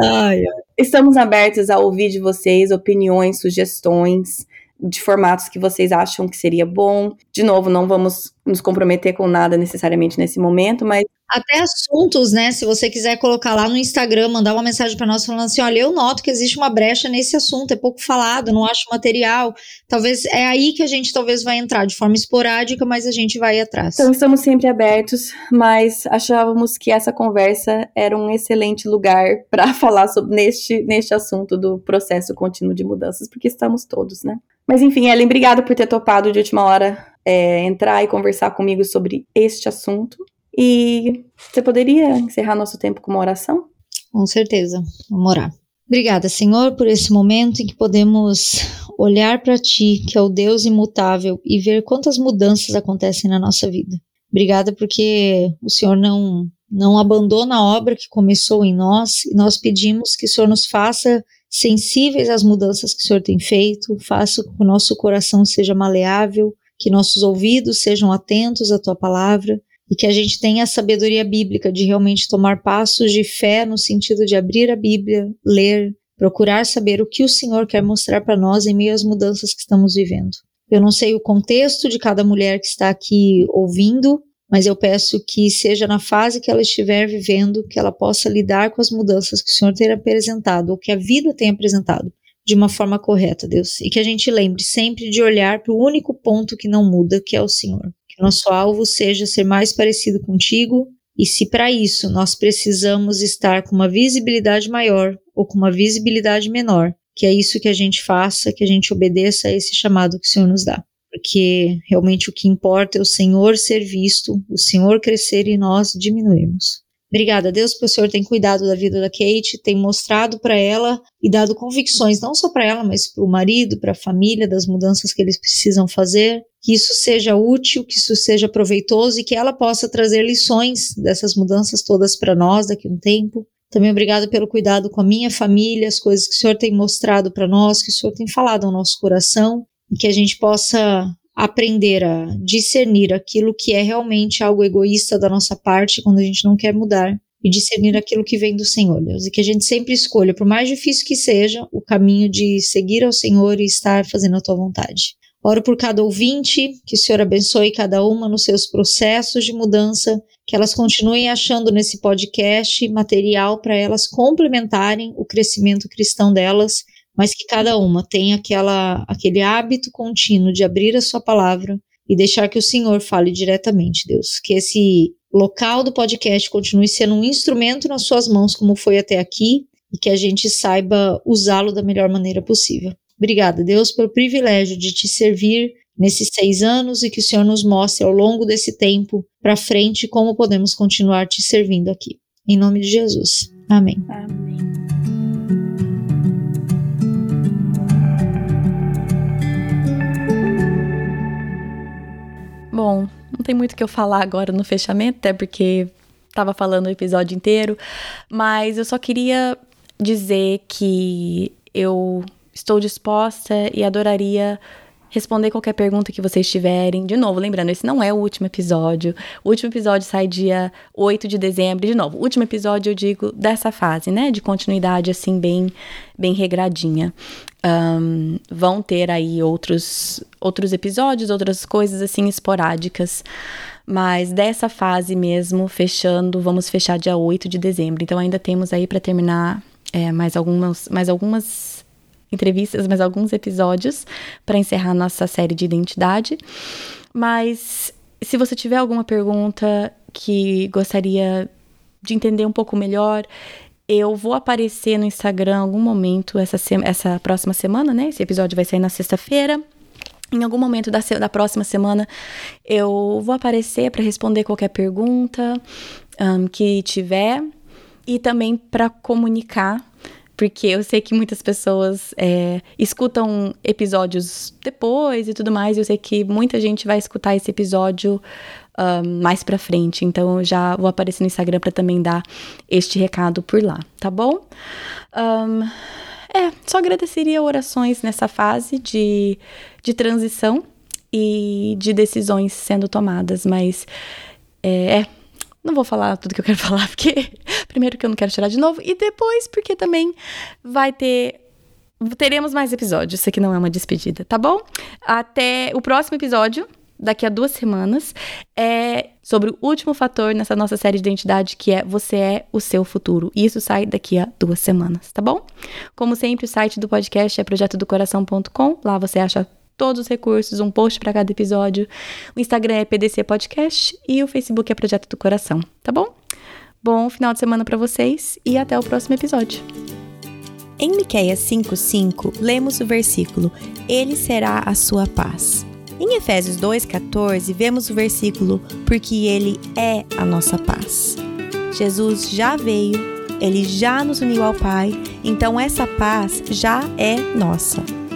Ai, ai. Estamos abertos a ouvir de vocês opiniões, sugestões de formatos que vocês acham que seria bom. De novo, não vamos nos comprometer com nada necessariamente nesse momento, mas até assuntos, né? Se você quiser colocar lá no Instagram, mandar uma mensagem para nós falando assim: olha, eu noto que existe uma brecha nesse assunto, é pouco falado, não acho material. Talvez é aí que a gente talvez vai entrar de forma esporádica, mas a gente vai atrás. Então estamos sempre abertos, mas achávamos que essa conversa era um excelente lugar para falar sobre neste, neste assunto do processo contínuo de mudanças, porque estamos todos, né? Mas enfim, Ellen, obrigada por ter topado de última hora é, entrar e conversar comigo sobre este assunto. E você poderia encerrar nosso tempo com uma oração? Com certeza, vamos orar. Obrigada, Senhor, por esse momento em que podemos olhar para Ti, que é o Deus imutável, e ver quantas mudanças acontecem na nossa vida. Obrigada porque o Senhor não, não abandona a obra que começou em nós, e nós pedimos que o Senhor nos faça sensíveis às mudanças que o Senhor tem feito, faça com que o nosso coração seja maleável, que nossos ouvidos sejam atentos à Tua palavra e que a gente tenha a sabedoria bíblica de realmente tomar passos de fé no sentido de abrir a Bíblia, ler, procurar saber o que o Senhor quer mostrar para nós em meio às mudanças que estamos vivendo. Eu não sei o contexto de cada mulher que está aqui ouvindo, mas eu peço que seja na fase que ela estiver vivendo, que ela possa lidar com as mudanças que o Senhor tem apresentado, ou que a vida tem apresentado, de uma forma correta, Deus. E que a gente lembre sempre de olhar para o único ponto que não muda, que é o Senhor que nosso alvo seja ser mais parecido contigo, e se para isso nós precisamos estar com uma visibilidade maior ou com uma visibilidade menor, que é isso que a gente faça, que a gente obedeça a esse chamado que o Senhor nos dá. Porque realmente o que importa é o Senhor ser visto, o Senhor crescer e nós diminuirmos. Obrigada, Deus, porque o Senhor tem cuidado da vida da Kate, tem mostrado para ela e dado convicções, não só para ela, mas para o marido, para a família, das mudanças que eles precisam fazer. Que isso seja útil, que isso seja proveitoso e que ela possa trazer lições dessas mudanças todas para nós daqui a um tempo. Também obrigada pelo cuidado com a minha família, as coisas que o Senhor tem mostrado para nós, que o Senhor tem falado ao nosso coração e que a gente possa aprender a discernir aquilo que é realmente algo egoísta da nossa parte quando a gente não quer mudar e discernir aquilo que vem do Senhor, Deus, e que a gente sempre escolha, por mais difícil que seja, o caminho de seguir ao Senhor e estar fazendo a tua vontade. Oro por cada ouvinte, que o Senhor abençoe cada uma nos seus processos de mudança, que elas continuem achando nesse podcast material para elas complementarem o crescimento cristão delas mas que cada uma tenha aquela, aquele hábito contínuo de abrir a sua palavra e deixar que o Senhor fale diretamente, Deus. Que esse local do podcast continue sendo um instrumento nas suas mãos, como foi até aqui, e que a gente saiba usá-lo da melhor maneira possível. Obrigada, Deus, pelo privilégio de te servir nesses seis anos e que o Senhor nos mostre ao longo desse tempo para frente como podemos continuar te servindo aqui. Em nome de Jesus. Amém. Amém. Bom, não tem muito o que eu falar agora no fechamento, até porque tava falando o episódio inteiro, mas eu só queria dizer que eu estou disposta e adoraria responder qualquer pergunta que vocês tiverem. De novo, lembrando, esse não é o último episódio. O último episódio sai dia 8 de dezembro. De novo, último episódio eu digo dessa fase, né? De continuidade, assim, bem, bem regradinha. Um, vão ter aí outros, outros episódios, outras coisas assim esporádicas. Mas dessa fase mesmo, fechando, vamos fechar dia 8 de dezembro. Então ainda temos aí para terminar é, mais algumas, mais algumas entrevistas, mas alguns episódios para encerrar nossa série de identidade. Mas se você tiver alguma pergunta que gostaria de entender um pouco melhor, eu vou aparecer no Instagram em algum momento essa, essa próxima semana, né? Esse episódio vai sair na sexta-feira. Em algum momento da, da próxima semana, eu vou aparecer para responder qualquer pergunta um, que tiver e também para comunicar porque eu sei que muitas pessoas é, escutam episódios depois e tudo mais. Eu sei que muita gente vai escutar esse episódio um, mais pra frente. Então eu já vou aparecer no Instagram para também dar este recado por lá, tá bom? Um, é, só agradeceria orações nessa fase de, de transição e de decisões sendo tomadas, mas é, é não vou falar tudo que eu quero falar, porque primeiro que eu não quero chorar de novo, e depois porque também vai ter. Teremos mais episódios. Isso aqui não é uma despedida, tá bom? Até o próximo episódio, daqui a duas semanas, é sobre o último fator nessa nossa série de identidade, que é Você é o seu futuro. E isso sai daqui a duas semanas, tá bom? Como sempre, o site do podcast é projetodocoração.com. Lá você acha todos os recursos, um post para cada episódio. O Instagram é PDC Podcast e o Facebook é Projeto do Coração, tá bom? Bom final de semana para vocês e até o próximo episódio. Em Miqueias 5:5, lemos o versículo: Ele será a sua paz. Em Efésios 2:14, vemos o versículo: Porque ele é a nossa paz. Jesus já veio, ele já nos uniu ao Pai, então essa paz já é nossa.